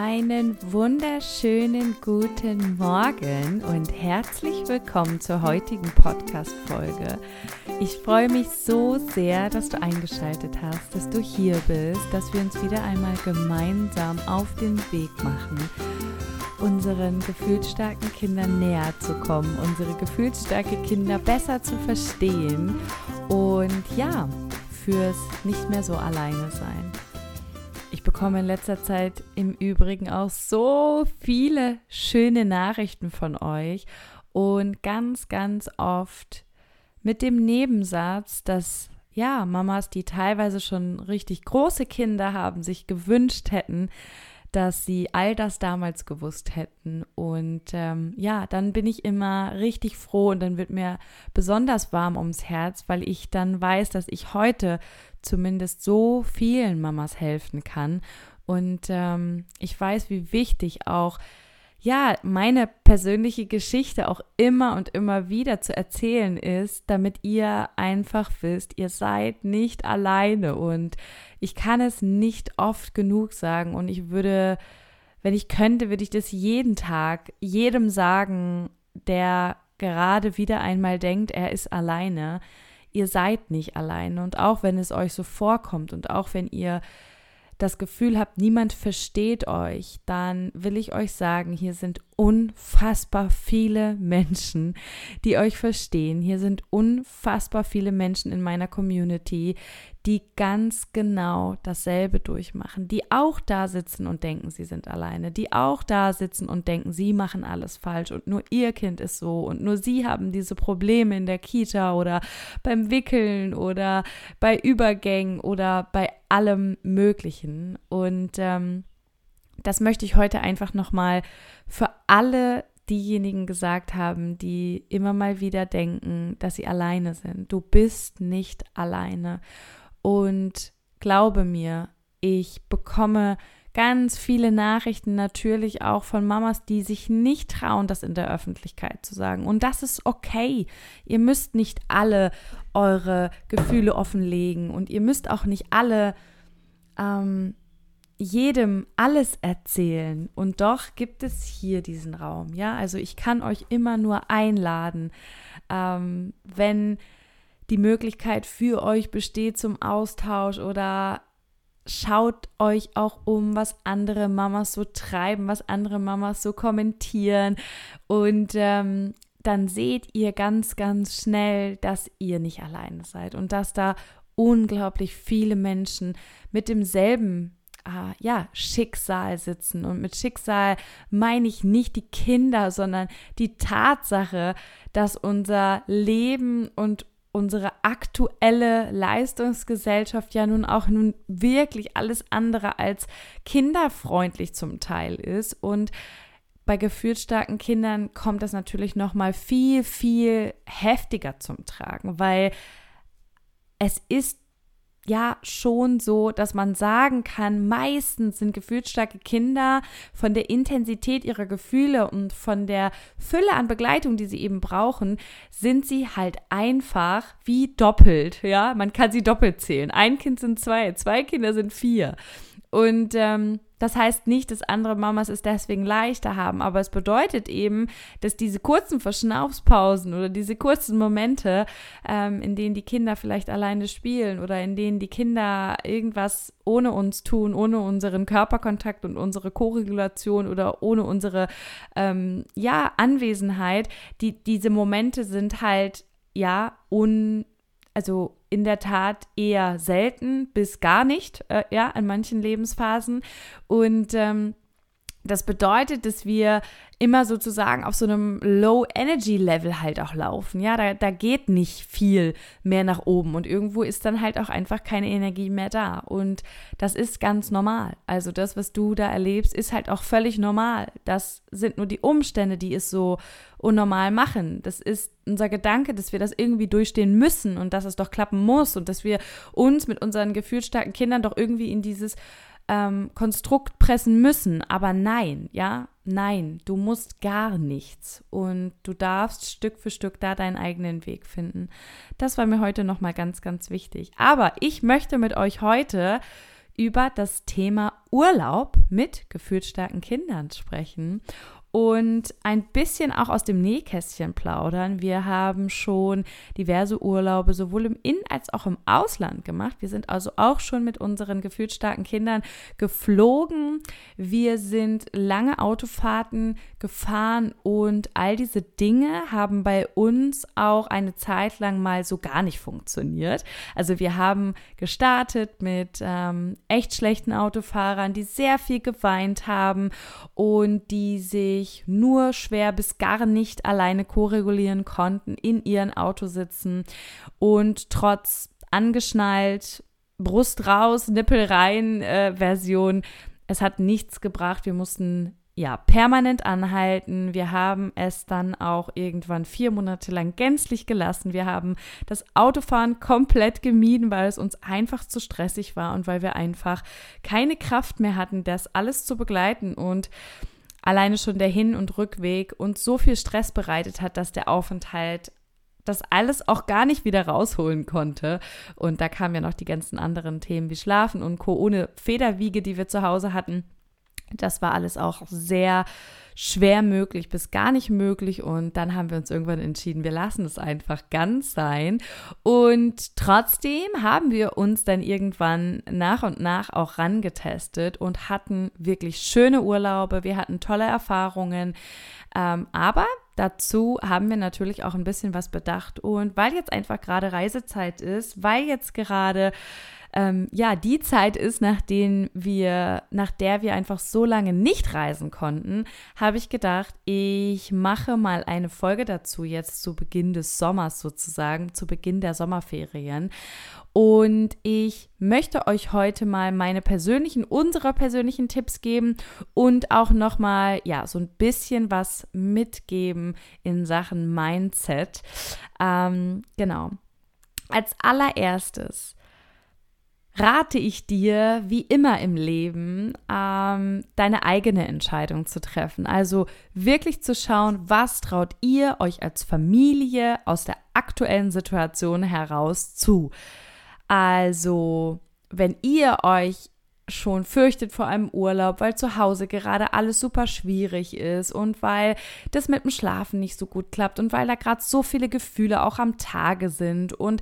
Einen wunderschönen guten Morgen und herzlich willkommen zur heutigen Podcast-Folge. Ich freue mich so sehr, dass du eingeschaltet hast, dass du hier bist, dass wir uns wieder einmal gemeinsam auf den Weg machen, unseren gefühlsstarken Kindern näher zu kommen, unsere gefühlsstarke Kinder besser zu verstehen und ja, fürs nicht mehr so alleine sein. Bekomme in letzter Zeit im Übrigen auch so viele schöne Nachrichten von euch und ganz, ganz oft mit dem Nebensatz, dass ja, Mamas, die teilweise schon richtig große Kinder haben, sich gewünscht hätten, dass sie all das damals gewusst hätten. Und ähm, ja, dann bin ich immer richtig froh und dann wird mir besonders warm ums Herz, weil ich dann weiß, dass ich heute zumindest so vielen Mamas helfen kann. Und ähm, ich weiß, wie wichtig auch ja, meine persönliche Geschichte auch immer und immer wieder zu erzählen ist, damit ihr einfach wisst, ihr seid nicht alleine und ich kann es nicht oft genug sagen und ich würde, wenn ich könnte, würde ich das jeden Tag jedem sagen, der gerade wieder einmal denkt, er ist alleine. Ihr seid nicht alleine und auch wenn es euch so vorkommt und auch wenn ihr das Gefühl habt, niemand versteht euch, dann will ich euch sagen, hier sind unfassbar viele Menschen, die euch verstehen. Hier sind unfassbar viele Menschen in meiner Community, die ganz genau dasselbe durchmachen, die auch da sitzen und denken, sie sind alleine, die auch da sitzen und denken, sie machen alles falsch und nur ihr Kind ist so und nur sie haben diese Probleme in der Kita oder beim Wickeln oder bei Übergängen oder bei allem Möglichen. Und ähm, das möchte ich heute einfach nochmal für alle diejenigen gesagt haben, die immer mal wieder denken, dass sie alleine sind. Du bist nicht alleine. Und glaube mir, ich bekomme ganz viele Nachrichten natürlich auch von Mamas, die sich nicht trauen, das in der Öffentlichkeit zu sagen. Und das ist okay. Ihr müsst nicht alle eure Gefühle offenlegen und ihr müsst auch nicht alle ähm, jedem alles erzählen. Und doch gibt es hier diesen Raum. Ja, also ich kann euch immer nur einladen, ähm, wenn die Möglichkeit für euch besteht zum Austausch oder schaut euch auch um, was andere Mamas so treiben, was andere Mamas so kommentieren und ähm, dann seht ihr ganz, ganz schnell, dass ihr nicht alleine seid und dass da unglaublich viele Menschen mit demselben äh, ja, Schicksal sitzen. Und mit Schicksal meine ich nicht die Kinder, sondern die Tatsache, dass unser Leben und unsere aktuelle Leistungsgesellschaft ja nun auch nun wirklich alles andere als kinderfreundlich zum Teil ist und bei gefühlsstarken Kindern kommt das natürlich noch mal viel viel heftiger zum Tragen, weil es ist ja schon so, dass man sagen kann, meistens sind gefühlsstarke Kinder von der Intensität ihrer Gefühle und von der Fülle an Begleitung, die sie eben brauchen, sind sie halt einfach wie doppelt. Ja, man kann sie doppelt zählen. Ein Kind sind zwei, zwei Kinder sind vier. Und ähm, das heißt nicht, dass andere Mamas es deswegen leichter haben, aber es bedeutet eben, dass diese kurzen Verschnaufspausen oder diese kurzen Momente, ähm, in denen die Kinder vielleicht alleine spielen oder in denen die Kinder irgendwas ohne uns tun, ohne unseren Körperkontakt und unsere Koregulation oder ohne unsere ähm, ja, Anwesenheit, die, diese Momente sind halt ja un also in der Tat eher selten bis gar nicht, äh, ja, in manchen Lebensphasen. Und ähm, das bedeutet, dass wir immer sozusagen auf so einem Low-Energy-Level halt auch laufen. Ja, da, da geht nicht viel mehr nach oben und irgendwo ist dann halt auch einfach keine Energie mehr da. Und das ist ganz normal. Also das, was du da erlebst, ist halt auch völlig normal. Das sind nur die Umstände, die es so unnormal machen. Das ist unser Gedanke, dass wir das irgendwie durchstehen müssen und dass es doch klappen muss und dass wir uns mit unseren gefühlsstarken Kindern doch irgendwie in dieses ähm, Konstrukt pressen müssen. Aber nein, ja, nein, du musst gar nichts und du darfst Stück für Stück da deinen eigenen Weg finden. Das war mir heute nochmal ganz, ganz wichtig. Aber ich möchte mit euch heute über das Thema Urlaub mit gefühlsstarken Kindern sprechen und ein bisschen auch aus dem Nähkästchen plaudern. Wir haben schon diverse Urlaube sowohl im In- als auch im Ausland gemacht. Wir sind also auch schon mit unseren gefühlsstarken Kindern geflogen. Wir sind lange Autofahrten gefahren und all diese Dinge haben bei uns auch eine Zeit lang mal so gar nicht funktioniert. Also wir haben gestartet mit ähm, echt schlechten Autofahrern, die sehr viel geweint haben und die sich sich nur schwer bis gar nicht alleine koregulieren konnten, in ihren Auto sitzen und trotz angeschnallt, Brust raus, Nippel rein äh, Version, es hat nichts gebracht. Wir mussten ja, permanent anhalten. Wir haben es dann auch irgendwann vier Monate lang gänzlich gelassen. Wir haben das Autofahren komplett gemieden, weil es uns einfach zu stressig war und weil wir einfach keine Kraft mehr hatten, das alles zu begleiten. Und alleine schon der Hin- und Rückweg uns so viel Stress bereitet hat, dass der Aufenthalt das alles auch gar nicht wieder rausholen konnte. Und da kamen ja noch die ganzen anderen Themen wie Schlafen und Co. ohne Federwiege, die wir zu Hause hatten. Das war alles auch sehr schwer möglich bis gar nicht möglich. Und dann haben wir uns irgendwann entschieden, wir lassen es einfach ganz sein. Und trotzdem haben wir uns dann irgendwann nach und nach auch rangetestet und hatten wirklich schöne Urlaube. Wir hatten tolle Erfahrungen. Ähm, aber Dazu haben wir natürlich auch ein bisschen was bedacht. Und weil jetzt einfach gerade Reisezeit ist, weil jetzt gerade ähm, ja die Zeit ist, nach, wir, nach der wir einfach so lange nicht reisen konnten, habe ich gedacht, ich mache mal eine Folge dazu jetzt zu Beginn des Sommers sozusagen, zu Beginn der Sommerferien. Und ich möchte euch heute mal meine persönlichen, unsere persönlichen Tipps geben und auch nochmal, ja, so ein bisschen was mitgeben in Sachen Mindset. Ähm, genau. Als allererstes rate ich dir, wie immer im Leben, ähm, deine eigene Entscheidung zu treffen. Also wirklich zu schauen, was traut ihr euch als Familie aus der aktuellen Situation heraus zu. Also, wenn ihr euch schon fürchtet vor einem Urlaub, weil zu Hause gerade alles super schwierig ist und weil das mit dem Schlafen nicht so gut klappt und weil da gerade so viele Gefühle auch am Tage sind und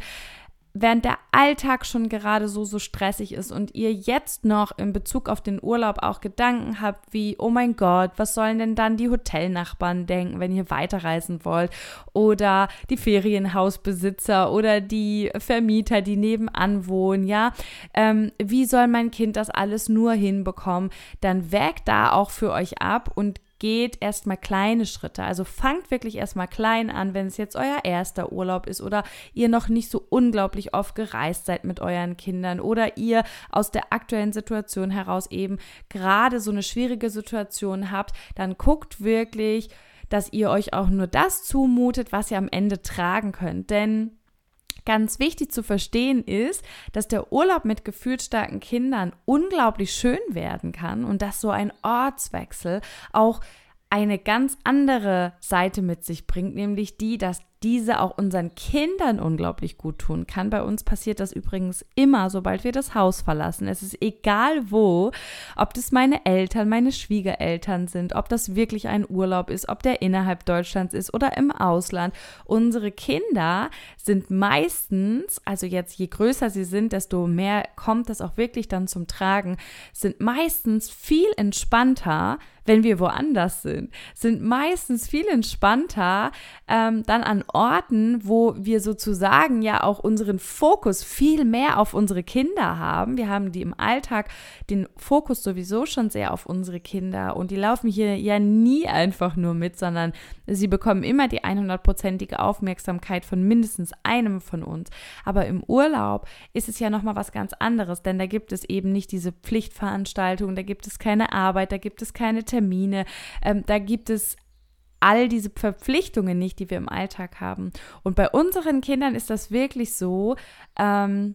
während der Alltag schon gerade so, so stressig ist und ihr jetzt noch in Bezug auf den Urlaub auch Gedanken habt wie, oh mein Gott, was sollen denn dann die Hotelnachbarn denken, wenn ihr weiterreisen wollt? Oder die Ferienhausbesitzer oder die Vermieter, die nebenan wohnen, ja? Ähm, wie soll mein Kind das alles nur hinbekommen? Dann wägt da auch für euch ab und geht erstmal kleine Schritte. Also fangt wirklich erstmal klein an, wenn es jetzt euer erster Urlaub ist oder ihr noch nicht so unglaublich oft gereist seid mit euren Kindern oder ihr aus der aktuellen Situation heraus eben gerade so eine schwierige Situation habt, dann guckt wirklich, dass ihr euch auch nur das zumutet, was ihr am Ende tragen könnt. Denn ganz wichtig zu verstehen ist, dass der Urlaub mit gefühlsstarken Kindern unglaublich schön werden kann und dass so ein Ortswechsel auch eine ganz andere Seite mit sich bringt, nämlich die, dass diese auch unseren Kindern unglaublich gut tun kann. Bei uns passiert das übrigens immer, sobald wir das Haus verlassen. Es ist egal wo, ob das meine Eltern, meine Schwiegereltern sind, ob das wirklich ein Urlaub ist, ob der innerhalb Deutschlands ist oder im Ausland. Unsere Kinder sind meistens, also jetzt je größer sie sind, desto mehr kommt das auch wirklich dann zum Tragen, sind meistens viel entspannter, wenn wir woanders sind, sind meistens viel entspannter ähm, dann an Orten, wo wir sozusagen ja auch unseren Fokus viel mehr auf unsere Kinder haben. Wir haben die im Alltag den Fokus sowieso schon sehr auf unsere Kinder und die laufen hier ja nie einfach nur mit, sondern sie bekommen immer die 100%ige Aufmerksamkeit von mindestens einem von uns. Aber im Urlaub ist es ja nochmal was ganz anderes, denn da gibt es eben nicht diese Pflichtveranstaltung, da gibt es keine Arbeit, da gibt es keine Termine, ähm, da gibt es all diese Verpflichtungen nicht, die wir im Alltag haben. Und bei unseren Kindern ist das wirklich so, ähm,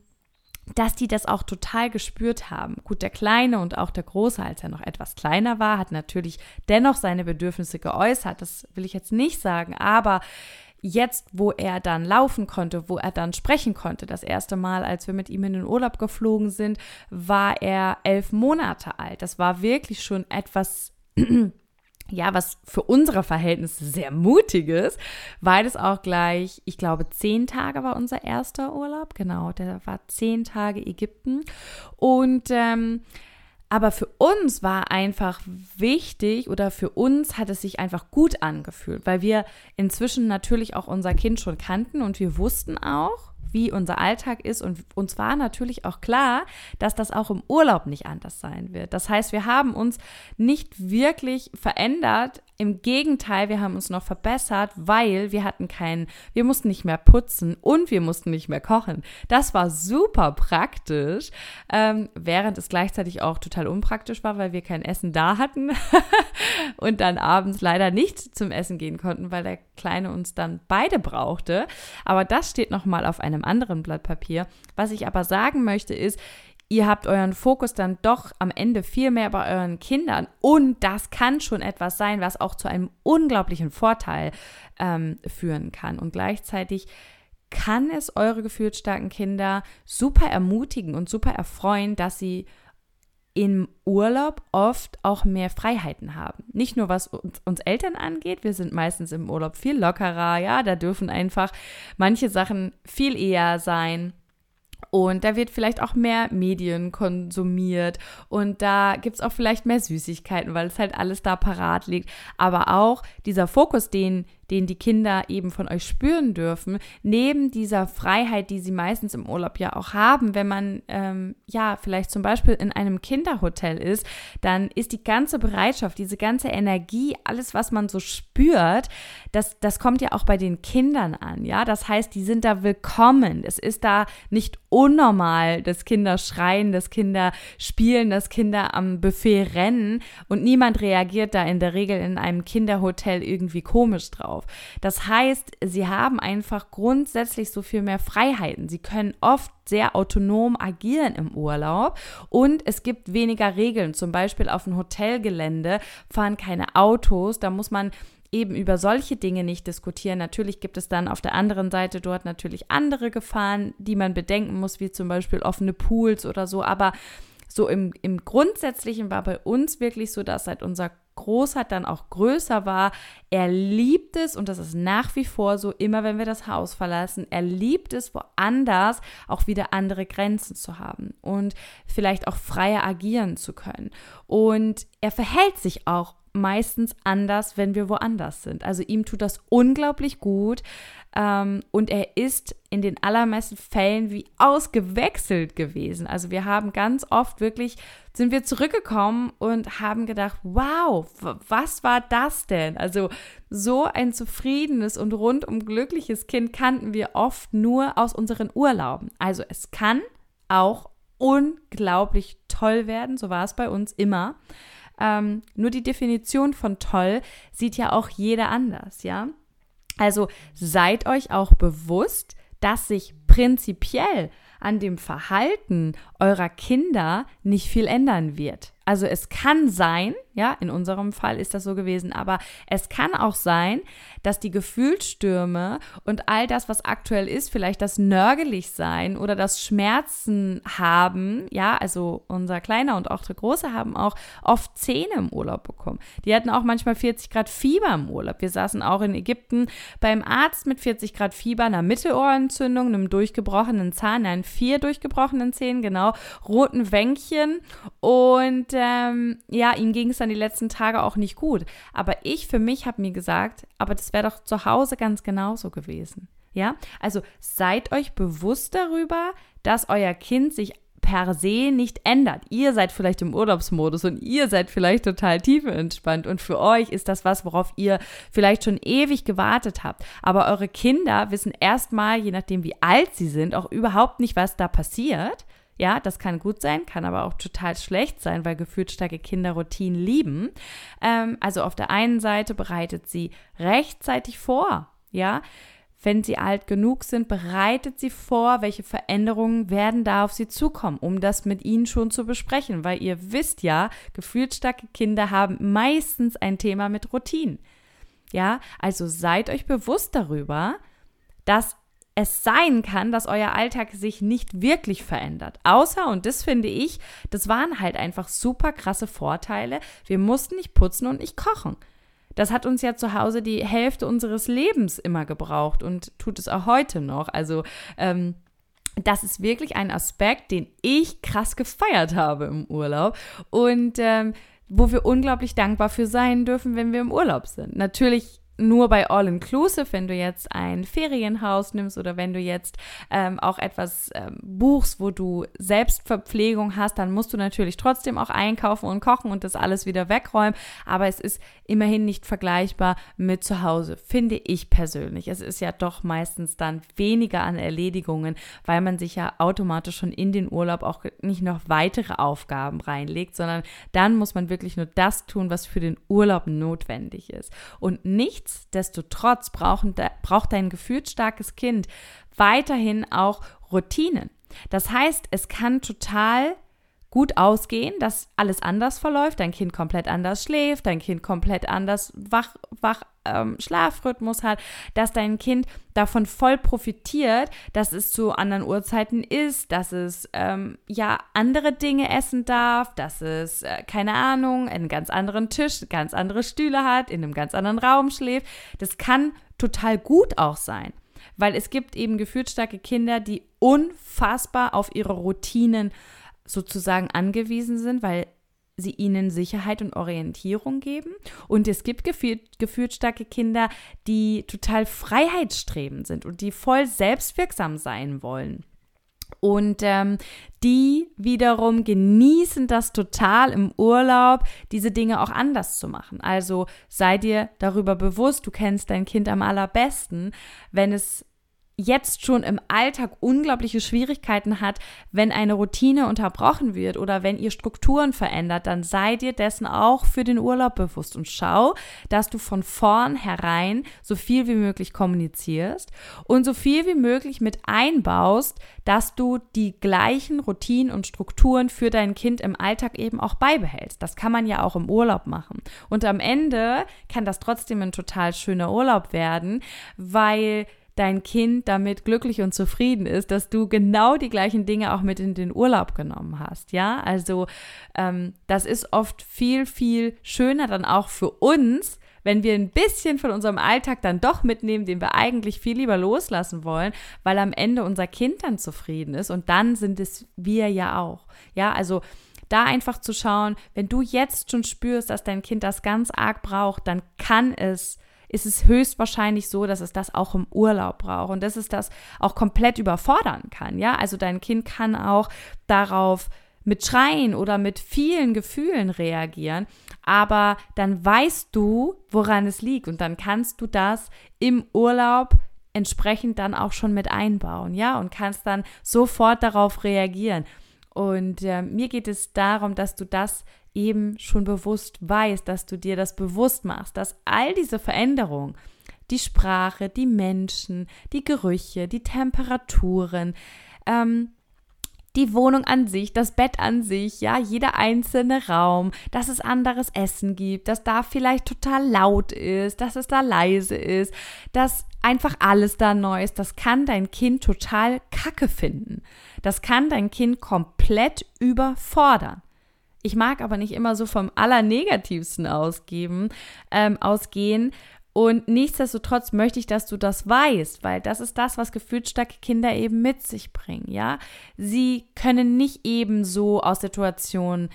dass die das auch total gespürt haben. Gut, der Kleine und auch der Große, als er noch etwas kleiner war, hat natürlich dennoch seine Bedürfnisse geäußert. Das will ich jetzt nicht sagen, aber jetzt, wo er dann laufen konnte, wo er dann sprechen konnte, das erste Mal, als wir mit ihm in den Urlaub geflogen sind, war er elf Monate alt. Das war wirklich schon etwas ja, was für unsere Verhältnisse sehr mutig ist, weil es auch gleich, ich glaube, zehn Tage war unser erster Urlaub. Genau, der war zehn Tage Ägypten. Und ähm, aber für uns war einfach wichtig oder für uns hat es sich einfach gut angefühlt, weil wir inzwischen natürlich auch unser Kind schon kannten und wir wussten auch, wie unser Alltag ist. Und uns war natürlich auch klar, dass das auch im Urlaub nicht anders sein wird. Das heißt, wir haben uns nicht wirklich verändert im Gegenteil, wir haben uns noch verbessert, weil wir hatten keinen, wir mussten nicht mehr putzen und wir mussten nicht mehr kochen. Das war super praktisch, ähm, während es gleichzeitig auch total unpraktisch war, weil wir kein Essen da hatten und dann abends leider nicht zum Essen gehen konnten, weil der Kleine uns dann beide brauchte. Aber das steht nochmal auf einem anderen Blatt Papier. Was ich aber sagen möchte ist, ihr habt euren Fokus dann doch am Ende viel mehr bei euren Kindern und das kann schon etwas sein, was auch zu einem unglaublichen Vorteil ähm, führen kann. Und gleichzeitig kann es eure gefühlsstarken Kinder super ermutigen und super erfreuen, dass sie im Urlaub oft auch mehr Freiheiten haben. Nicht nur was uns, Eltern angeht, wir sind meistens im Urlaub viel lockerer, ja, da dürfen einfach manche Sachen viel eher sein. Und da wird vielleicht auch mehr Medien konsumiert und da gibt es auch vielleicht mehr Süßigkeiten, weil es halt alles da parat liegt. Aber auch dieser Fokus, den den die Kinder eben von euch spüren dürfen, neben dieser Freiheit, die sie meistens im Urlaub ja auch haben, wenn man ähm, ja vielleicht zum Beispiel in einem Kinderhotel ist, dann ist die ganze Bereitschaft, diese ganze Energie, alles, was man so spürt, das, das kommt ja auch bei den Kindern an, ja. Das heißt, die sind da willkommen. Es ist da nicht unnormal, dass Kinder schreien, dass Kinder spielen, dass Kinder am Buffet rennen und niemand reagiert da in der Regel in einem Kinderhotel irgendwie komisch drauf auf. Das heißt, sie haben einfach grundsätzlich so viel mehr Freiheiten. Sie können oft sehr autonom agieren im Urlaub und es gibt weniger Regeln. Zum Beispiel auf dem Hotelgelände fahren keine Autos. Da muss man eben über solche Dinge nicht diskutieren. Natürlich gibt es dann auf der anderen Seite dort natürlich andere Gefahren, die man bedenken muss, wie zum Beispiel offene Pools oder so. Aber so im, im Grundsätzlichen war bei uns wirklich so, dass seit unser Großheit dann auch größer war. Er liebt es, und das ist nach wie vor so, immer wenn wir das Haus verlassen, er liebt es, woanders auch wieder andere Grenzen zu haben und vielleicht auch freier agieren zu können. Und er verhält sich auch meistens anders, wenn wir woanders sind. Also ihm tut das unglaublich gut ähm, und er ist in den allermeisten Fällen wie ausgewechselt gewesen. Also wir haben ganz oft wirklich, sind wir zurückgekommen und haben gedacht, wow, was war das denn? Also so ein zufriedenes und rundum glückliches Kind kannten wir oft nur aus unseren Urlauben. Also es kann auch unglaublich toll werden, so war es bei uns immer. Ähm, nur die Definition von toll sieht ja auch jeder anders, ja. Also seid euch auch bewusst, dass sich prinzipiell an dem Verhalten eurer Kinder nicht viel ändern wird. Also es kann sein, ja, in unserem Fall ist das so gewesen, aber es kann auch sein, dass die Gefühlsstürme und all das, was aktuell ist, vielleicht das nörgelig sein oder das Schmerzen haben, ja, also unser Kleiner und auch der Große haben auch oft Zähne im Urlaub bekommen. Die hatten auch manchmal 40 Grad Fieber im Urlaub. Wir saßen auch in Ägypten beim Arzt mit 40 Grad Fieber, einer Mittelohrentzündung, einem durchgebrochenen Zahn, nein, vier durchgebrochenen Zähnen, genau, roten Wänkchen und ähm, ja, ihm ging es dann die letzten Tage auch nicht gut. Aber ich für mich habe mir gesagt, aber das wäre doch zu Hause ganz genauso gewesen. Ja, also seid euch bewusst darüber, dass euer Kind sich per se nicht ändert. Ihr seid vielleicht im Urlaubsmodus und ihr seid vielleicht total tiefenentspannt und für euch ist das was, worauf ihr vielleicht schon ewig gewartet habt. Aber eure Kinder wissen erstmal, je nachdem wie alt sie sind, auch überhaupt nicht, was da passiert. Ja, das kann gut sein, kann aber auch total schlecht sein, weil gefühlt starke Kinder Routinen lieben. Ähm, also auf der einen Seite bereitet sie rechtzeitig vor, ja. Wenn sie alt genug sind, bereitet sie vor, welche Veränderungen werden da auf sie zukommen, um das mit ihnen schon zu besprechen, weil ihr wisst ja, gefühlsstarke Kinder haben meistens ein Thema mit Routinen. Ja, also seid euch bewusst darüber, dass es sein kann, dass euer Alltag sich nicht wirklich verändert. Außer, und das finde ich, das waren halt einfach super krasse Vorteile. Wir mussten nicht putzen und nicht kochen. Das hat uns ja zu Hause die Hälfte unseres Lebens immer gebraucht und tut es auch heute noch. Also, ähm, das ist wirklich ein Aspekt, den ich krass gefeiert habe im Urlaub und ähm, wo wir unglaublich dankbar für sein dürfen, wenn wir im Urlaub sind. Natürlich nur bei All Inclusive, wenn du jetzt ein Ferienhaus nimmst oder wenn du jetzt ähm, auch etwas ähm, buchst, wo du Selbstverpflegung hast, dann musst du natürlich trotzdem auch einkaufen und kochen und das alles wieder wegräumen. Aber es ist immerhin nicht vergleichbar mit zu Hause, finde ich persönlich. Es ist ja doch meistens dann weniger an Erledigungen, weil man sich ja automatisch schon in den Urlaub auch nicht noch weitere Aufgaben reinlegt, sondern dann muss man wirklich nur das tun, was für den Urlaub notwendig ist. Und nichts Nichtsdestotrotz brauchen, braucht dein gefühlsstarkes Kind weiterhin auch Routinen. Das heißt, es kann total gut ausgehen, dass alles anders verläuft, dein Kind komplett anders schläft, dein Kind komplett anders wach, wach ähm, Schlafrhythmus hat, dass dein Kind davon voll profitiert, dass es zu anderen Uhrzeiten isst, dass es ähm, ja andere Dinge essen darf, dass es äh, keine Ahnung einen ganz anderen Tisch, ganz andere Stühle hat, in einem ganz anderen Raum schläft. Das kann total gut auch sein weil es gibt eben gefühlsstarke Kinder, die unfassbar auf ihre Routinen sozusagen angewiesen sind, weil sie ihnen Sicherheit und Orientierung geben. Und es gibt gefühlt, gefühlt starke Kinder, die total freiheitsstrebend sind und die voll selbstwirksam sein wollen. Und ähm, die wiederum genießen das total im Urlaub, diese Dinge auch anders zu machen. Also sei dir darüber bewusst, du kennst dein Kind am allerbesten, wenn es jetzt schon im Alltag unglaubliche Schwierigkeiten hat, wenn eine Routine unterbrochen wird oder wenn ihr Strukturen verändert, dann sei dir dessen auch für den Urlaub bewusst und schau, dass du von vornherein so viel wie möglich kommunizierst und so viel wie möglich mit einbaust, dass du die gleichen Routinen und Strukturen für dein Kind im Alltag eben auch beibehältst. Das kann man ja auch im Urlaub machen. Und am Ende kann das trotzdem ein total schöner Urlaub werden, weil dein Kind damit glücklich und zufrieden ist, dass du genau die gleichen Dinge auch mit in den Urlaub genommen hast. Ja, also ähm, das ist oft viel, viel schöner dann auch für uns, wenn wir ein bisschen von unserem Alltag dann doch mitnehmen, den wir eigentlich viel lieber loslassen wollen, weil am Ende unser Kind dann zufrieden ist und dann sind es wir ja auch. Ja, also da einfach zu schauen, wenn du jetzt schon spürst, dass dein Kind das ganz arg braucht, dann kann es ist es höchstwahrscheinlich so, dass es das auch im Urlaub braucht und dass es das auch komplett überfordern kann. Ja, also dein Kind kann auch darauf mit Schreien oder mit vielen Gefühlen reagieren, aber dann weißt du, woran es liegt und dann kannst du das im Urlaub entsprechend dann auch schon mit einbauen, ja, und kannst dann sofort darauf reagieren. Und äh, mir geht es darum, dass du das eben schon bewusst weißt, dass du dir das bewusst machst, dass all diese Veränderungen, die Sprache, die Menschen, die Gerüche, die Temperaturen, ähm, die Wohnung an sich, das Bett an sich, ja, jeder einzelne Raum, dass es anderes Essen gibt, dass da vielleicht total laut ist, dass es da leise ist, dass einfach alles da neu ist, das kann dein Kind total kacke finden. Das kann dein Kind komplett überfordern. Ich mag aber nicht immer so vom Allernegativsten ausgeben, ähm, ausgehen. Und nichtsdestotrotz möchte ich, dass du das weißt, weil das ist das, was gefühlsstarke Kinder eben mit sich bringen, ja. Sie können nicht eben so aus Situationen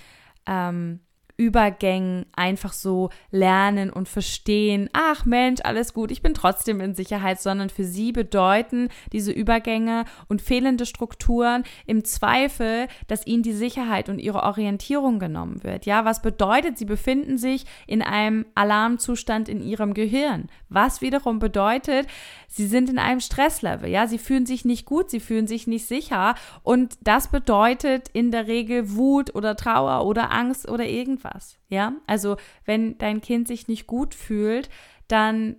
ähm, Übergängen einfach so lernen und verstehen, ach Mensch, alles gut, ich bin trotzdem in Sicherheit, sondern für sie bedeuten diese Übergänge und fehlende Strukturen im Zweifel, dass ihnen die Sicherheit und ihre Orientierung genommen wird. Ja, was bedeutet, sie befinden sich in einem Alarmzustand in ihrem Gehirn, was wiederum bedeutet, sie sind in einem Stresslevel, ja, sie fühlen sich nicht gut, sie fühlen sich nicht sicher. Und das bedeutet in der Regel Wut oder Trauer oder Angst oder irgendwas etwas. Ja, also wenn dein Kind sich nicht gut fühlt, dann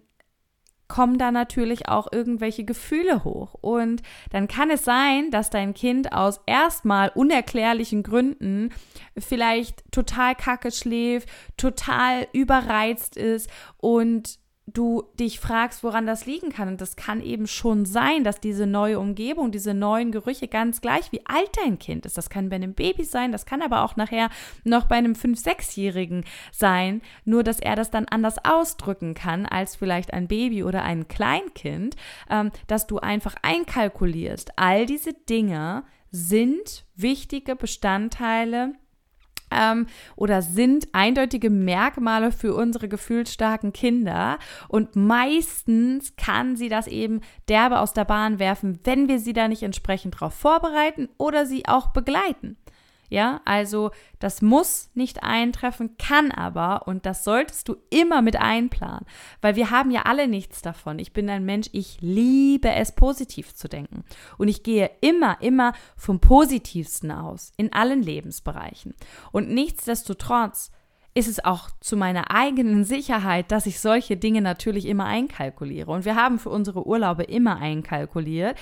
kommen da natürlich auch irgendwelche Gefühle hoch. Und dann kann es sein, dass dein Kind aus erstmal unerklärlichen Gründen vielleicht total kacke schläft, total überreizt ist und du dich fragst, woran das liegen kann. Und das kann eben schon sein, dass diese neue Umgebung, diese neuen Gerüche ganz gleich wie alt dein Kind ist. Das kann bei einem Baby sein, das kann aber auch nachher noch bei einem 5-, 6-Jährigen sein, nur dass er das dann anders ausdrücken kann als vielleicht ein Baby oder ein Kleinkind, ähm, dass du einfach einkalkulierst. All diese Dinge sind wichtige Bestandteile ähm, oder sind eindeutige Merkmale für unsere gefühlsstarken Kinder. Und meistens kann sie das eben derbe aus der Bahn werfen, wenn wir sie da nicht entsprechend darauf vorbereiten oder sie auch begleiten. Ja, also das muss nicht eintreffen, kann aber und das solltest du immer mit einplanen, weil wir haben ja alle nichts davon. Ich bin ein Mensch, ich liebe es positiv zu denken und ich gehe immer, immer vom Positivsten aus in allen Lebensbereichen. Und nichtsdestotrotz ist es auch zu meiner eigenen Sicherheit, dass ich solche Dinge natürlich immer einkalkuliere. Und wir haben für unsere Urlaube immer einkalkuliert,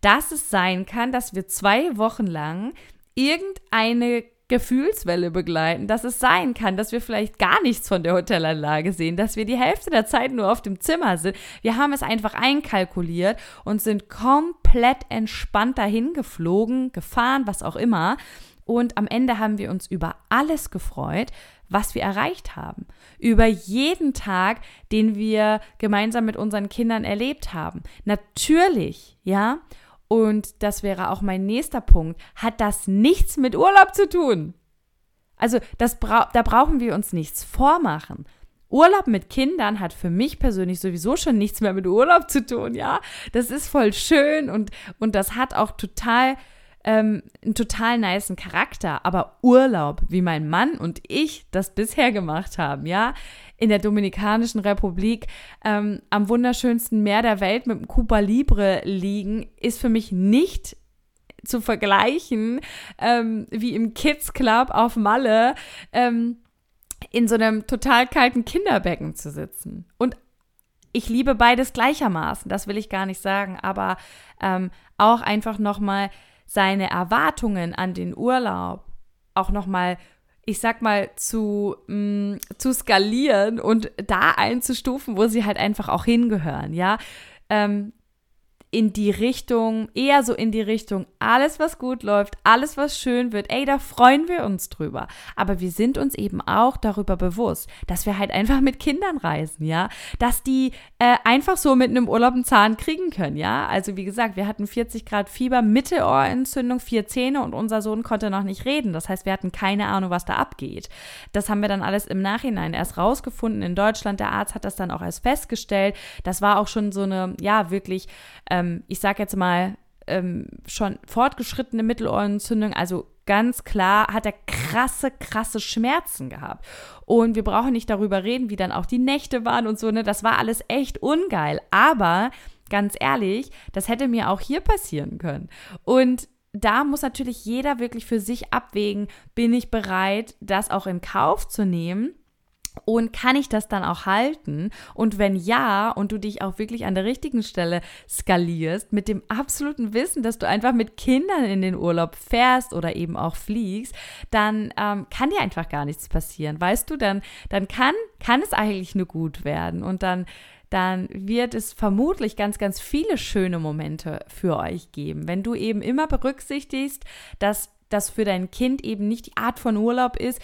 dass es sein kann, dass wir zwei Wochen lang irgendeine Gefühlswelle begleiten, dass es sein kann, dass wir vielleicht gar nichts von der Hotelanlage sehen, dass wir die Hälfte der Zeit nur auf dem Zimmer sind. Wir haben es einfach einkalkuliert und sind komplett entspannt dahin geflogen, gefahren, was auch immer. Und am Ende haben wir uns über alles gefreut, was wir erreicht haben. Über jeden Tag, den wir gemeinsam mit unseren Kindern erlebt haben. Natürlich, ja. Und das wäre auch mein nächster Punkt. Hat das nichts mit Urlaub zu tun? Also das bra da brauchen wir uns nichts vormachen. Urlaub mit Kindern hat für mich persönlich sowieso schon nichts mehr mit Urlaub zu tun, ja. Das ist voll schön und, und das hat auch total ähm, einen total niceen Charakter. Aber Urlaub, wie mein Mann und ich das bisher gemacht haben, ja, in der Dominikanischen Republik ähm, am wunderschönsten Meer der Welt mit dem Cuba Libre liegen, ist für mich nicht zu vergleichen ähm, wie im Kids Club auf Malle ähm, in so einem total kalten Kinderbecken zu sitzen. Und ich liebe beides gleichermaßen, das will ich gar nicht sagen, aber ähm, auch einfach nochmal seine Erwartungen an den Urlaub auch nochmal ich sag mal, zu, mh, mm, zu skalieren und da einzustufen, wo sie halt einfach auch hingehören, ja. Ähm, in die Richtung, eher so in die Richtung, alles, was gut läuft, alles, was schön wird, ey, da freuen wir uns drüber. Aber wir sind uns eben auch darüber bewusst, dass wir halt einfach mit Kindern reisen, ja, dass die äh, einfach so mit einem Urlaub einen Zahn kriegen können, ja. Also wie gesagt, wir hatten 40 Grad Fieber, Mittelohrentzündung, vier Zähne und unser Sohn konnte noch nicht reden. Das heißt, wir hatten keine Ahnung, was da abgeht. Das haben wir dann alles im Nachhinein erst rausgefunden in Deutschland. Der Arzt hat das dann auch erst festgestellt. Das war auch schon so eine, ja, wirklich äh, ähm, ich sage jetzt mal, ähm, schon fortgeschrittene Mittelohrentzündung, also ganz klar hat er krasse, krasse Schmerzen gehabt. Und wir brauchen nicht darüber reden, wie dann auch die Nächte waren und so, ne? Das war alles echt ungeil. Aber ganz ehrlich, das hätte mir auch hier passieren können. Und da muss natürlich jeder wirklich für sich abwägen, bin ich bereit, das auch in Kauf zu nehmen und kann ich das dann auch halten? Und wenn ja, und du dich auch wirklich an der richtigen Stelle skalierst, mit dem absoluten Wissen, dass du einfach mit Kindern in den Urlaub fährst oder eben auch fliegst, dann ähm, kann dir einfach gar nichts passieren. Weißt du, dann, dann kann, kann es eigentlich nur gut werden. Und dann, dann wird es vermutlich ganz, ganz viele schöne Momente für euch geben. Wenn du eben immer berücksichtigst, dass das für dein Kind eben nicht die Art von Urlaub ist,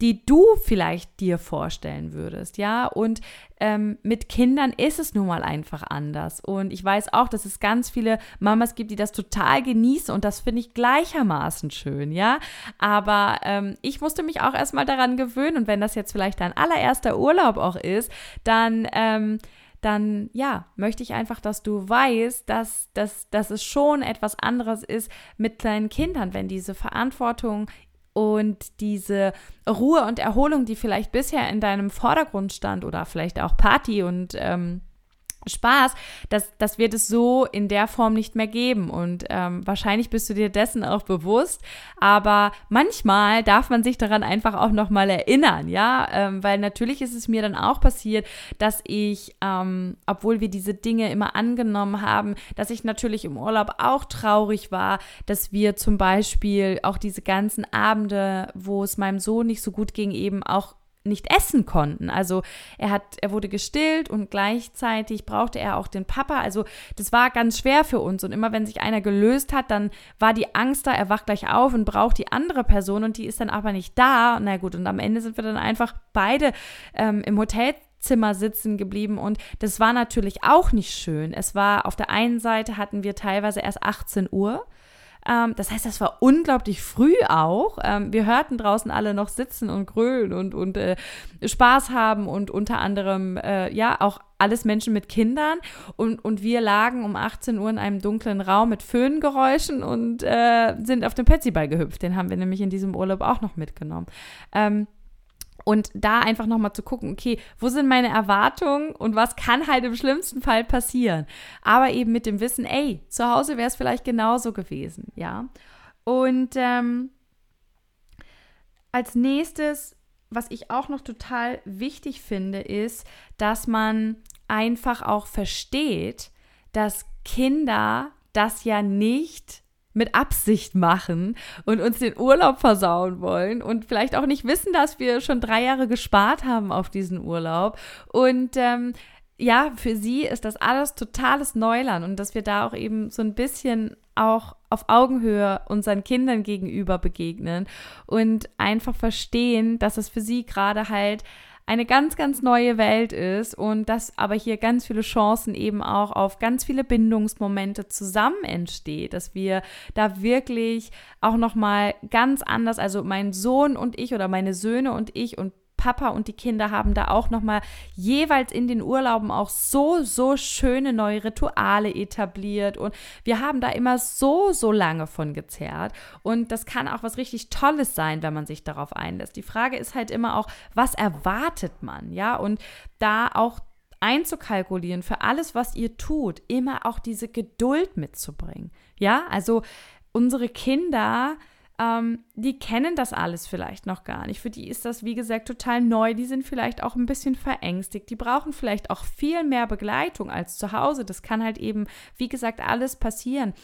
die du vielleicht dir vorstellen würdest, ja. Und ähm, mit Kindern ist es nun mal einfach anders. Und ich weiß auch, dass es ganz viele Mamas gibt, die das total genießen und das finde ich gleichermaßen schön, ja. Aber ähm, ich musste mich auch erstmal daran gewöhnen und wenn das jetzt vielleicht dein allererster Urlaub auch ist, dann ähm, dann ja, möchte ich einfach, dass du weißt, dass, dass, dass es schon etwas anderes ist mit kleinen Kindern, wenn diese Verantwortung und diese Ruhe und Erholung, die vielleicht bisher in deinem Vordergrund stand oder vielleicht auch Party und ähm, Spaß, das, das wird es so in der Form nicht mehr geben. Und ähm, wahrscheinlich bist du dir dessen auch bewusst. Aber manchmal darf man sich daran einfach auch nochmal erinnern, ja. Ähm, weil natürlich ist es mir dann auch passiert, dass ich, ähm, obwohl wir diese Dinge immer angenommen haben, dass ich natürlich im Urlaub auch traurig war, dass wir zum Beispiel auch diese ganzen Abende, wo es meinem Sohn nicht so gut ging, eben auch nicht essen konnten. Also er hat, er wurde gestillt und gleichzeitig brauchte er auch den Papa. Also das war ganz schwer für uns. Und immer wenn sich einer gelöst hat, dann war die Angst da, er wacht gleich auf und braucht die andere Person und die ist dann aber nicht da. Na gut, und am Ende sind wir dann einfach beide ähm, im Hotelzimmer sitzen geblieben und das war natürlich auch nicht schön. Es war auf der einen Seite hatten wir teilweise erst 18 Uhr ähm, das heißt, das war unglaublich früh auch. Ähm, wir hörten draußen alle noch sitzen und grölen und, und äh, Spaß haben und unter anderem, äh, ja, auch alles Menschen mit Kindern. Und, und wir lagen um 18 Uhr in einem dunklen Raum mit Föhngeräuschen und äh, sind auf den Petsyball gehüpft. Den haben wir nämlich in diesem Urlaub auch noch mitgenommen. Ähm, und da einfach nochmal zu gucken, okay, wo sind meine Erwartungen und was kann halt im schlimmsten Fall passieren? Aber eben mit dem Wissen, ey, zu Hause wäre es vielleicht genauso gewesen, ja. Und ähm, als nächstes, was ich auch noch total wichtig finde, ist, dass man einfach auch versteht, dass Kinder das ja nicht mit Absicht machen und uns den Urlaub versauen wollen und vielleicht auch nicht wissen, dass wir schon drei Jahre gespart haben auf diesen Urlaub. Und ähm, ja, für sie ist das alles totales Neuland und dass wir da auch eben so ein bisschen auch auf Augenhöhe unseren Kindern gegenüber begegnen und einfach verstehen, dass es für sie gerade halt eine ganz, ganz neue Welt ist und dass aber hier ganz viele Chancen eben auch auf ganz viele Bindungsmomente zusammen entsteht, dass wir da wirklich auch noch mal ganz anders, also mein Sohn und ich oder meine Söhne und ich und Papa und die Kinder haben da auch nochmal jeweils in den Urlauben auch so, so schöne neue Rituale etabliert. Und wir haben da immer so, so lange von gezerrt. Und das kann auch was richtig Tolles sein, wenn man sich darauf einlässt. Die Frage ist halt immer auch, was erwartet man, ja, und da auch einzukalkulieren für alles, was ihr tut, immer auch diese Geduld mitzubringen, ja, also unsere Kinder, ähm, die kennen das alles vielleicht noch gar nicht. Für die ist das, wie gesagt, total neu. Die sind vielleicht auch ein bisschen verängstigt. Die brauchen vielleicht auch viel mehr Begleitung als zu Hause. Das kann halt eben, wie gesagt, alles passieren.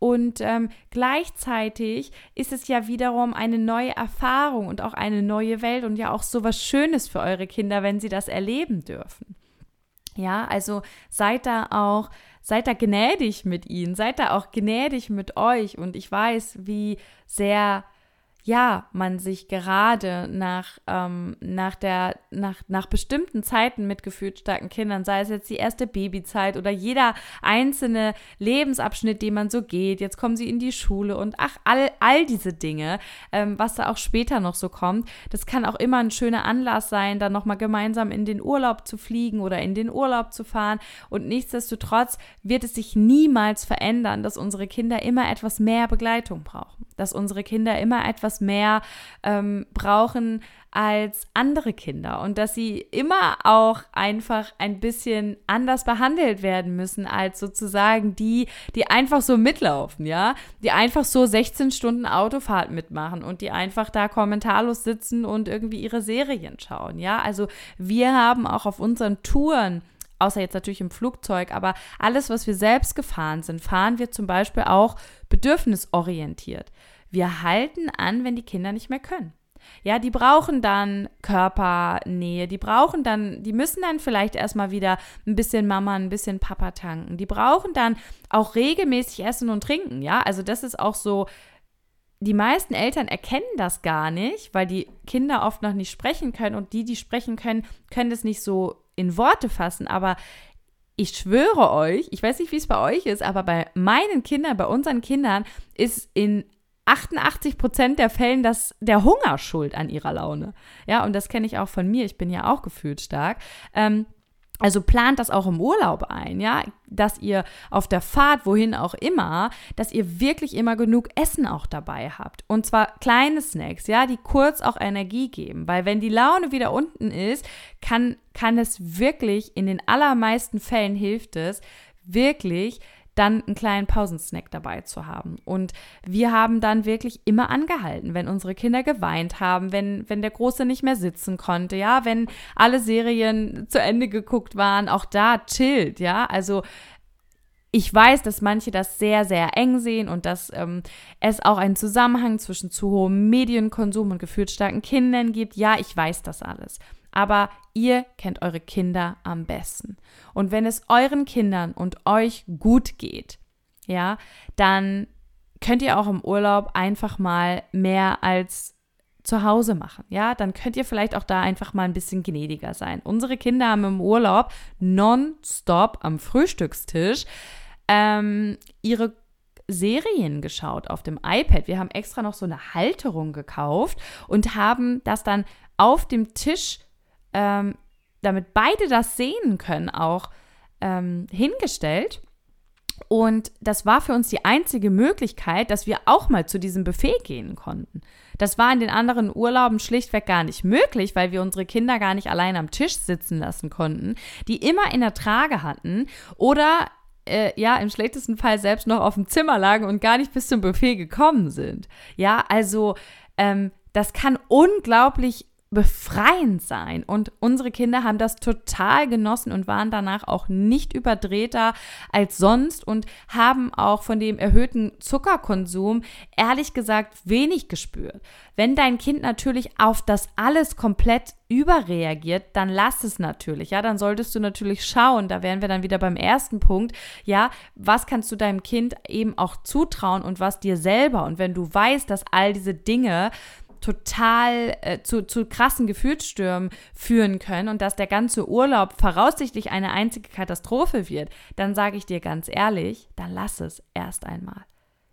Und ähm, gleichzeitig ist es ja wiederum eine neue Erfahrung und auch eine neue Welt und ja auch so was Schönes für eure Kinder, wenn sie das erleben dürfen. Ja, also seid da auch seid da gnädig mit ihnen, seid da auch gnädig mit euch. Und ich weiß, wie sehr ja, man sich gerade nach, ähm, nach, der, nach, nach bestimmten Zeiten mit gefühlsstarken Kindern, sei es jetzt die erste Babyzeit oder jeder einzelne Lebensabschnitt, den man so geht, jetzt kommen sie in die Schule und ach, all, all diese Dinge, ähm, was da auch später noch so kommt, das kann auch immer ein schöner Anlass sein, dann nochmal gemeinsam in den Urlaub zu fliegen oder in den Urlaub zu fahren. Und nichtsdestotrotz wird es sich niemals verändern, dass unsere Kinder immer etwas mehr Begleitung brauchen, dass unsere Kinder immer etwas etwas mehr ähm, brauchen als andere Kinder und dass sie immer auch einfach ein bisschen anders behandelt werden müssen als sozusagen die, die einfach so mitlaufen, ja, die einfach so 16 Stunden Autofahrt mitmachen und die einfach da kommentarlos sitzen und irgendwie ihre Serien schauen, ja. Also wir haben auch auf unseren Touren außer jetzt natürlich im Flugzeug, aber alles, was wir selbst gefahren sind, fahren wir zum Beispiel auch bedürfnisorientiert. Wir halten an, wenn die Kinder nicht mehr können. Ja, die brauchen dann Körpernähe, die brauchen dann, die müssen dann vielleicht erstmal wieder ein bisschen Mama, ein bisschen Papa tanken. Die brauchen dann auch regelmäßig Essen und Trinken. Ja, also das ist auch so, die meisten Eltern erkennen das gar nicht, weil die Kinder oft noch nicht sprechen können und die, die sprechen können, können das nicht so in Worte fassen. Aber ich schwöre euch, ich weiß nicht, wie es bei euch ist, aber bei meinen Kindern, bei unseren Kindern ist in 88 Prozent der Fällen das, der Hunger schuld an ihrer Laune. Ja, und das kenne ich auch von mir. Ich bin ja auch gefühlt stark. Ähm, also plant das auch im Urlaub ein, ja, dass ihr auf der Fahrt, wohin auch immer, dass ihr wirklich immer genug Essen auch dabei habt. Und zwar kleine Snacks, ja, die kurz auch Energie geben. Weil wenn die Laune wieder unten ist, kann, kann es wirklich, in den allermeisten Fällen hilft es, wirklich dann einen kleinen Pausensnack dabei zu haben. Und wir haben dann wirklich immer angehalten, wenn unsere Kinder geweint haben, wenn, wenn der Große nicht mehr sitzen konnte, ja, wenn alle Serien zu Ende geguckt waren, auch da chillt, ja. Also ich weiß, dass manche das sehr, sehr eng sehen und dass ähm, es auch einen Zusammenhang zwischen zu hohem Medienkonsum und gefühlt starken Kindern gibt. Ja, ich weiß das alles. Aber ihr kennt eure Kinder am besten. Und wenn es euren Kindern und euch gut geht, ja, dann könnt ihr auch im Urlaub einfach mal mehr als zu Hause machen. Ja, dann könnt ihr vielleicht auch da einfach mal ein bisschen gnädiger sein. Unsere Kinder haben im Urlaub nonstop am Frühstückstisch ähm, ihre Serien geschaut auf dem iPad. Wir haben extra noch so eine Halterung gekauft und haben das dann auf dem Tisch, ähm, damit beide das sehen können, auch ähm, hingestellt. Und das war für uns die einzige Möglichkeit, dass wir auch mal zu diesem Buffet gehen konnten. Das war in den anderen Urlauben schlichtweg gar nicht möglich, weil wir unsere Kinder gar nicht allein am Tisch sitzen lassen konnten, die immer in der Trage hatten oder äh, ja, im schlechtesten Fall selbst noch auf dem Zimmer lagen und gar nicht bis zum Buffet gekommen sind. Ja, also ähm, das kann unglaublich befreiend sein. Und unsere Kinder haben das total genossen und waren danach auch nicht überdrehter als sonst und haben auch von dem erhöhten Zuckerkonsum ehrlich gesagt wenig gespürt. Wenn dein Kind natürlich auf das alles komplett überreagiert, dann lass es natürlich. Ja, dann solltest du natürlich schauen, da wären wir dann wieder beim ersten Punkt. Ja, was kannst du deinem Kind eben auch zutrauen und was dir selber? Und wenn du weißt, dass all diese Dinge total äh, zu, zu krassen Gefühlsstürmen führen können und dass der ganze Urlaub voraussichtlich eine einzige Katastrophe wird, dann sage ich dir ganz ehrlich, dann lass es erst einmal.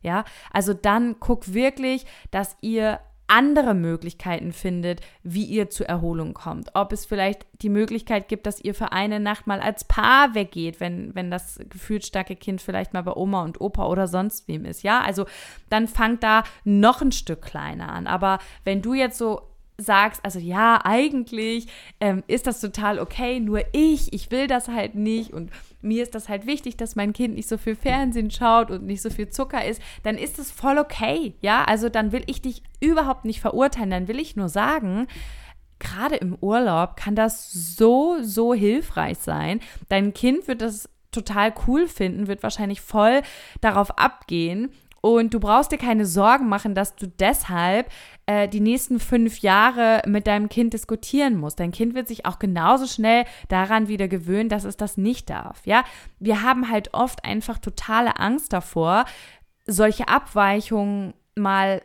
Ja, also dann guck wirklich, dass ihr andere Möglichkeiten findet, wie ihr zur Erholung kommt. Ob es vielleicht die Möglichkeit gibt, dass ihr für eine Nacht mal als Paar weggeht, wenn, wenn das gefühlsstarke Kind vielleicht mal bei Oma und Opa oder sonst wem ist. Ja, also dann fangt da noch ein Stück kleiner an. Aber wenn du jetzt so sagst, also ja, eigentlich ähm, ist das total okay, nur ich, ich will das halt nicht und mir ist das halt wichtig, dass mein Kind nicht so viel Fernsehen schaut und nicht so viel Zucker isst, dann ist es voll okay, ja, also dann will ich dich überhaupt nicht verurteilen, dann will ich nur sagen, gerade im Urlaub kann das so, so hilfreich sein. Dein Kind wird das total cool finden, wird wahrscheinlich voll darauf abgehen und du brauchst dir keine Sorgen machen, dass du deshalb äh, die nächsten fünf Jahre mit deinem Kind diskutieren musst. Dein Kind wird sich auch genauso schnell daran wieder gewöhnen, dass es das nicht darf. Ja, wir haben halt oft einfach totale Angst davor, solche Abweichungen mal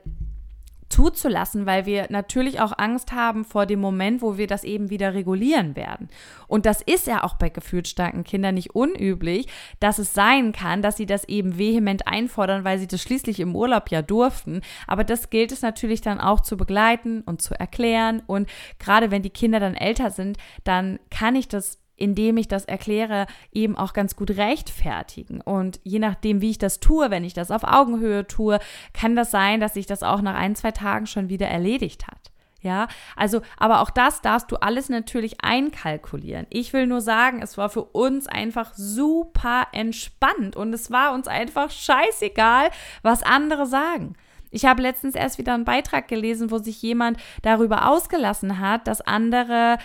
zuzulassen, weil wir natürlich auch Angst haben vor dem Moment, wo wir das eben wieder regulieren werden. Und das ist ja auch bei gefühlt starken Kindern nicht unüblich, dass es sein kann, dass sie das eben vehement einfordern, weil sie das schließlich im Urlaub ja durften. Aber das gilt es natürlich dann auch zu begleiten und zu erklären. Und gerade wenn die Kinder dann älter sind, dann kann ich das indem ich das erkläre, eben auch ganz gut rechtfertigen. Und je nachdem, wie ich das tue, wenn ich das auf Augenhöhe tue, kann das sein, dass sich das auch nach ein, zwei Tagen schon wieder erledigt hat. Ja, also, aber auch das darfst du alles natürlich einkalkulieren. Ich will nur sagen, es war für uns einfach super entspannt und es war uns einfach scheißegal, was andere sagen. Ich habe letztens erst wieder einen Beitrag gelesen, wo sich jemand darüber ausgelassen hat, dass andere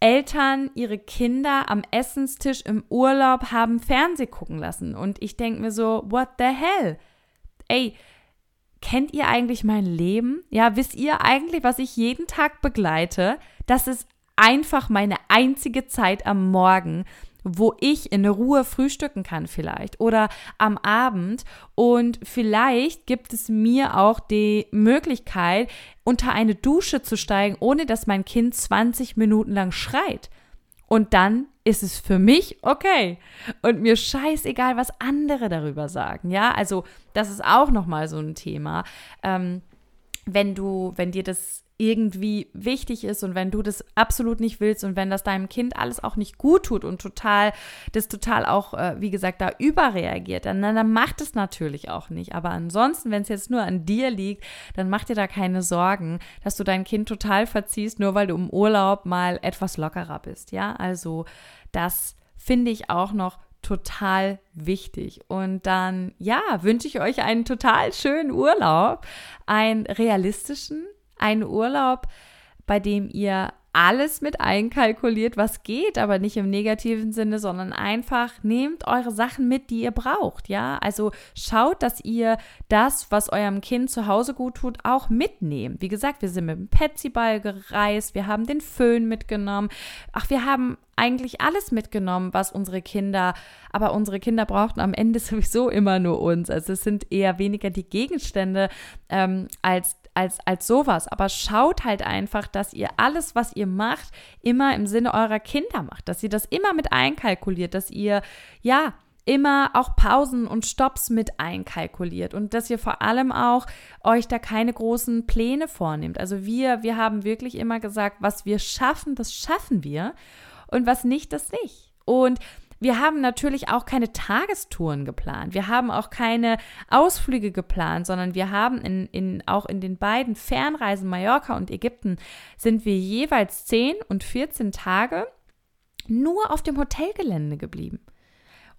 Eltern ihre Kinder am Essenstisch im Urlaub haben Fernseh gucken lassen. Und ich denke mir so, what the hell? Ey, kennt ihr eigentlich mein Leben? Ja, wisst ihr eigentlich, was ich jeden Tag begleite? Das ist einfach meine einzige Zeit am Morgen, wo ich in Ruhe frühstücken kann vielleicht oder am Abend und vielleicht gibt es mir auch die Möglichkeit, unter eine Dusche zu steigen, ohne dass mein Kind 20 Minuten lang schreit. Und dann ist es für mich okay. Und mir scheißegal, was andere darüber sagen. Ja, also das ist auch nochmal so ein Thema. Ähm, wenn du, wenn dir das irgendwie wichtig ist und wenn du das absolut nicht willst und wenn das deinem Kind alles auch nicht gut tut und total, das total auch, äh, wie gesagt, da überreagiert, dann, dann macht es natürlich auch nicht. Aber ansonsten, wenn es jetzt nur an dir liegt, dann mach dir da keine Sorgen, dass du dein Kind total verziehst, nur weil du im Urlaub mal etwas lockerer bist. Ja, also das finde ich auch noch total wichtig. Und dann, ja, wünsche ich euch einen total schönen Urlaub, einen realistischen, einen Urlaub, bei dem ihr alles mit einkalkuliert, was geht, aber nicht im negativen Sinne, sondern einfach nehmt eure Sachen mit, die ihr braucht, ja? Also schaut, dass ihr das, was eurem Kind zu Hause gut tut, auch mitnehmt. Wie gesagt, wir sind mit dem Petsyball gereist, wir haben den Föhn mitgenommen. Ach, wir haben eigentlich alles mitgenommen, was unsere Kinder, aber unsere Kinder brauchten am Ende sowieso immer nur uns. Also es sind eher weniger die Gegenstände ähm, als als, als sowas. Aber schaut halt einfach, dass ihr alles, was ihr macht, immer im Sinne eurer Kinder macht. Dass ihr das immer mit einkalkuliert, dass ihr, ja, immer auch Pausen und Stops mit einkalkuliert und dass ihr vor allem auch euch da keine großen Pläne vornehmt. Also wir, wir haben wirklich immer gesagt, was wir schaffen, das schaffen wir und was nicht, das nicht. Und wir haben natürlich auch keine Tagestouren geplant. Wir haben auch keine Ausflüge geplant, sondern wir haben in, in, auch in den beiden Fernreisen Mallorca und Ägypten sind wir jeweils 10 und 14 Tage nur auf dem Hotelgelände geblieben.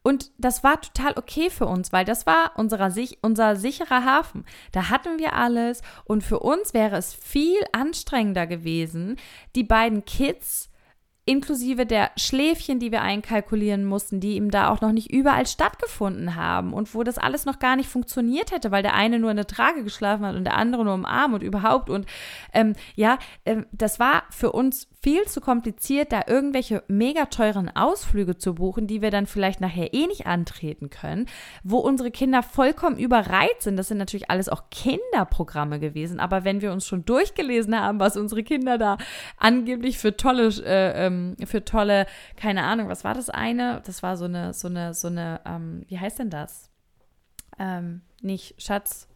Und das war total okay für uns, weil das war unserer, unser sicherer Hafen. Da hatten wir alles und für uns wäre es viel anstrengender gewesen, die beiden Kids inklusive der Schläfchen, die wir einkalkulieren mussten, die ihm da auch noch nicht überall stattgefunden haben und wo das alles noch gar nicht funktioniert hätte, weil der eine nur in der Trage geschlafen hat und der andere nur im Arm und überhaupt. Und ähm, ja, ähm, das war für uns viel zu kompliziert, da irgendwelche mega teuren Ausflüge zu buchen, die wir dann vielleicht nachher eh nicht antreten können, wo unsere Kinder vollkommen überreizt sind. Das sind natürlich alles auch Kinderprogramme gewesen, aber wenn wir uns schon durchgelesen haben, was unsere Kinder da angeblich für tolle, äh, ähm, für tolle, keine Ahnung, was war das eine? Das war so eine, so eine, so eine, ähm, wie heißt denn das? Ähm, nicht Schatz,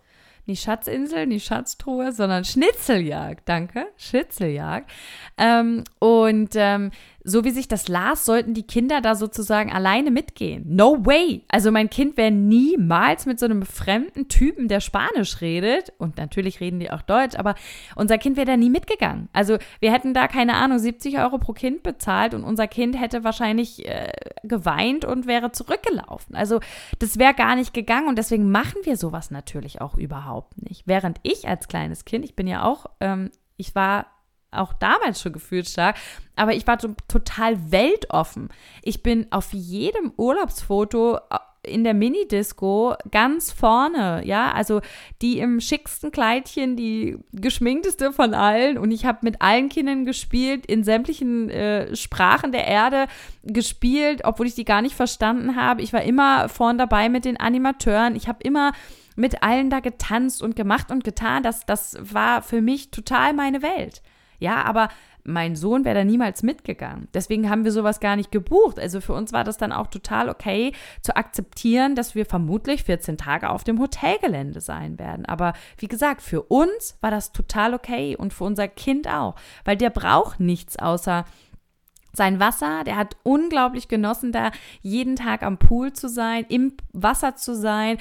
nicht Schatzinsel, nicht Schatztruhe, sondern Schnitzeljagd. Danke, Schnitzeljagd. Ähm, und ähm, so wie sich das las, sollten die Kinder da sozusagen alleine mitgehen. No way! Also mein Kind wäre niemals mit so einem fremden Typen, der Spanisch redet, und natürlich reden die auch Deutsch, aber unser Kind wäre da nie mitgegangen. Also wir hätten da, keine Ahnung, 70 Euro pro Kind bezahlt und unser Kind hätte wahrscheinlich äh, geweint und wäre zurückgelaufen. Also das wäre gar nicht gegangen und deswegen machen wir sowas natürlich auch überhaupt nicht. Während ich als kleines Kind, ich bin ja auch, ähm, ich war auch damals schon gefühlt stark, aber ich war so total weltoffen. Ich bin auf jedem Urlaubsfoto äh, in der Minidisco ganz vorne, ja, also die im schicksten Kleidchen, die geschminkteste von allen und ich habe mit allen Kindern gespielt, in sämtlichen äh, Sprachen der Erde gespielt, obwohl ich die gar nicht verstanden habe. Ich war immer vorn dabei mit den Animateuren, ich habe immer mit allen da getanzt und gemacht und getan. Das, das war für mich total meine Welt. Ja, aber mein Sohn wäre da niemals mitgegangen. Deswegen haben wir sowas gar nicht gebucht. Also für uns war das dann auch total okay zu akzeptieren, dass wir vermutlich 14 Tage auf dem Hotelgelände sein werden. Aber wie gesagt, für uns war das total okay und für unser Kind auch, weil der braucht nichts außer sein Wasser, der hat unglaublich genossen, da jeden Tag am Pool zu sein, im Wasser zu sein,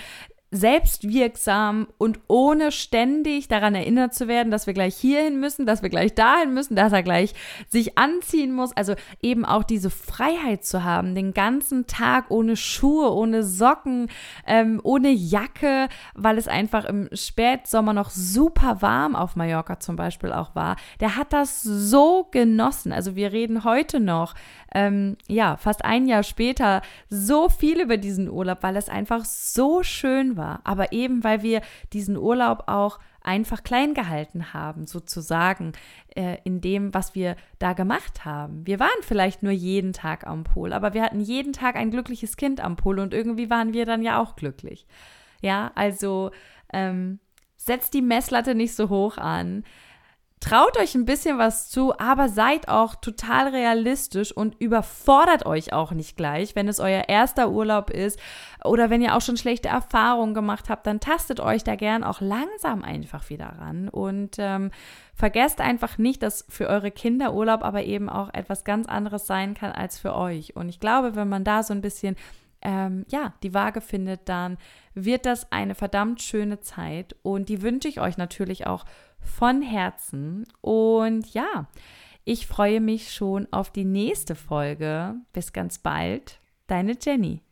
selbstwirksam und ohne ständig daran erinnert zu werden, dass wir gleich hierhin müssen, dass wir gleich dahin müssen, dass er gleich sich anziehen muss. Also eben auch diese Freiheit zu haben, den ganzen Tag ohne Schuhe, ohne Socken, ähm, ohne Jacke, weil es einfach im Spätsommer noch super warm auf Mallorca zum Beispiel auch war. Der hat das so genossen. Also wir reden heute noch ähm, ja, fast ein Jahr später so viel über diesen Urlaub, weil es einfach so schön war. Aber eben, weil wir diesen Urlaub auch einfach klein gehalten haben, sozusagen, äh, in dem, was wir da gemacht haben. Wir waren vielleicht nur jeden Tag am Pool, aber wir hatten jeden Tag ein glückliches Kind am Pool und irgendwie waren wir dann ja auch glücklich. Ja, also ähm, setzt die Messlatte nicht so hoch an. Traut euch ein bisschen was zu, aber seid auch total realistisch und überfordert euch auch nicht gleich, wenn es euer erster Urlaub ist oder wenn ihr auch schon schlechte Erfahrungen gemacht habt, dann tastet euch da gern auch langsam einfach wieder ran. Und ähm, vergesst einfach nicht, dass für eure Kinder Urlaub aber eben auch etwas ganz anderes sein kann als für euch. Und ich glaube, wenn man da so ein bisschen ähm, ja, die Waage findet, dann wird das eine verdammt schöne Zeit. Und die wünsche ich euch natürlich auch von Herzen. Und ja, ich freue mich schon auf die nächste Folge. Bis ganz bald, deine Jenny.